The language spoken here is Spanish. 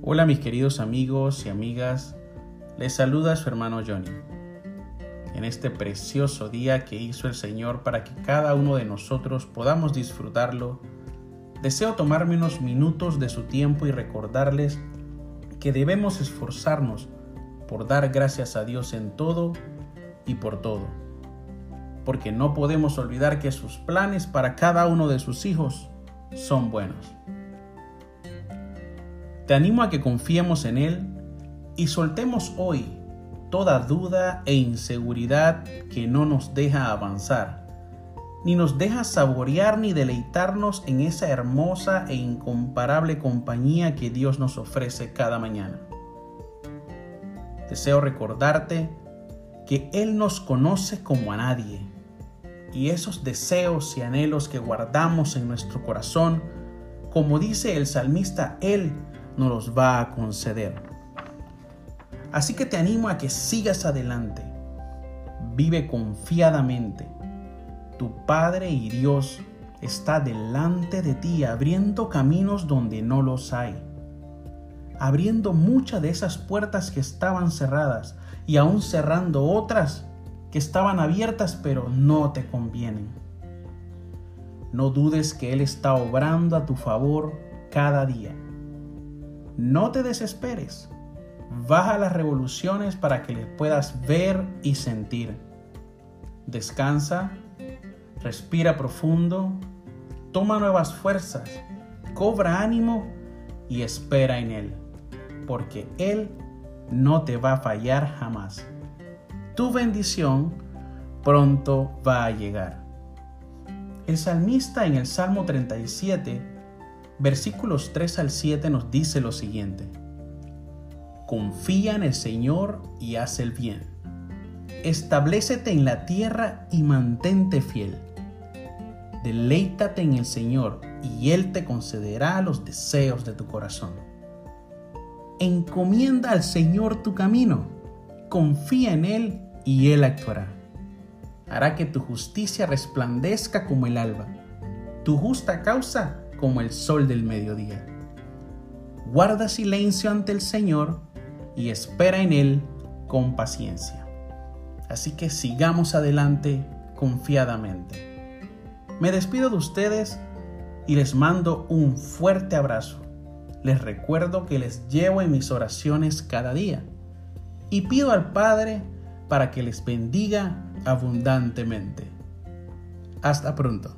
Hola mis queridos amigos y amigas, les saluda su hermano Johnny. En este precioso día que hizo el Señor para que cada uno de nosotros podamos disfrutarlo, deseo tomarme unos minutos de su tiempo y recordarles que debemos esforzarnos por dar gracias a Dios en todo y por todo. Porque no podemos olvidar que sus planes para cada uno de sus hijos son buenos. Te animo a que confiemos en Él y soltemos hoy toda duda e inseguridad que no nos deja avanzar, ni nos deja saborear ni deleitarnos en esa hermosa e incomparable compañía que Dios nos ofrece cada mañana. Deseo recordarte que Él nos conoce como a nadie, y esos deseos y anhelos que guardamos en nuestro corazón, como dice el salmista, Él nos los va a conceder. Así que te animo a que sigas adelante. Vive confiadamente. Tu Padre y Dios está delante de ti abriendo caminos donde no los hay. Abriendo muchas de esas puertas que estaban cerradas y aún cerrando otras que estaban abiertas pero no te convienen. No dudes que Él está obrando a tu favor cada día. No te desesperes. Baja las revoluciones para que le puedas ver y sentir. Descansa, respira profundo, toma nuevas fuerzas, cobra ánimo y espera en Él, porque Él no te va a fallar jamás. Tu bendición pronto va a llegar. El salmista en el Salmo 37 versículos 3 al 7 nos dice lo siguiente. Confía en el Señor y haz el bien. Establecete en la tierra y mantente fiel. Deleítate en el Señor y Él te concederá los deseos de tu corazón. Encomienda al Señor tu camino. Confía en Él y Él actuará. Hará que tu justicia resplandezca como el alba, tu justa causa como el sol del mediodía. Guarda silencio ante el Señor y espera en Él con paciencia. Así que sigamos adelante confiadamente. Me despido de ustedes y les mando un fuerte abrazo. Les recuerdo que les llevo en mis oraciones cada día y pido al Padre para que les bendiga abundantemente. Hasta pronto.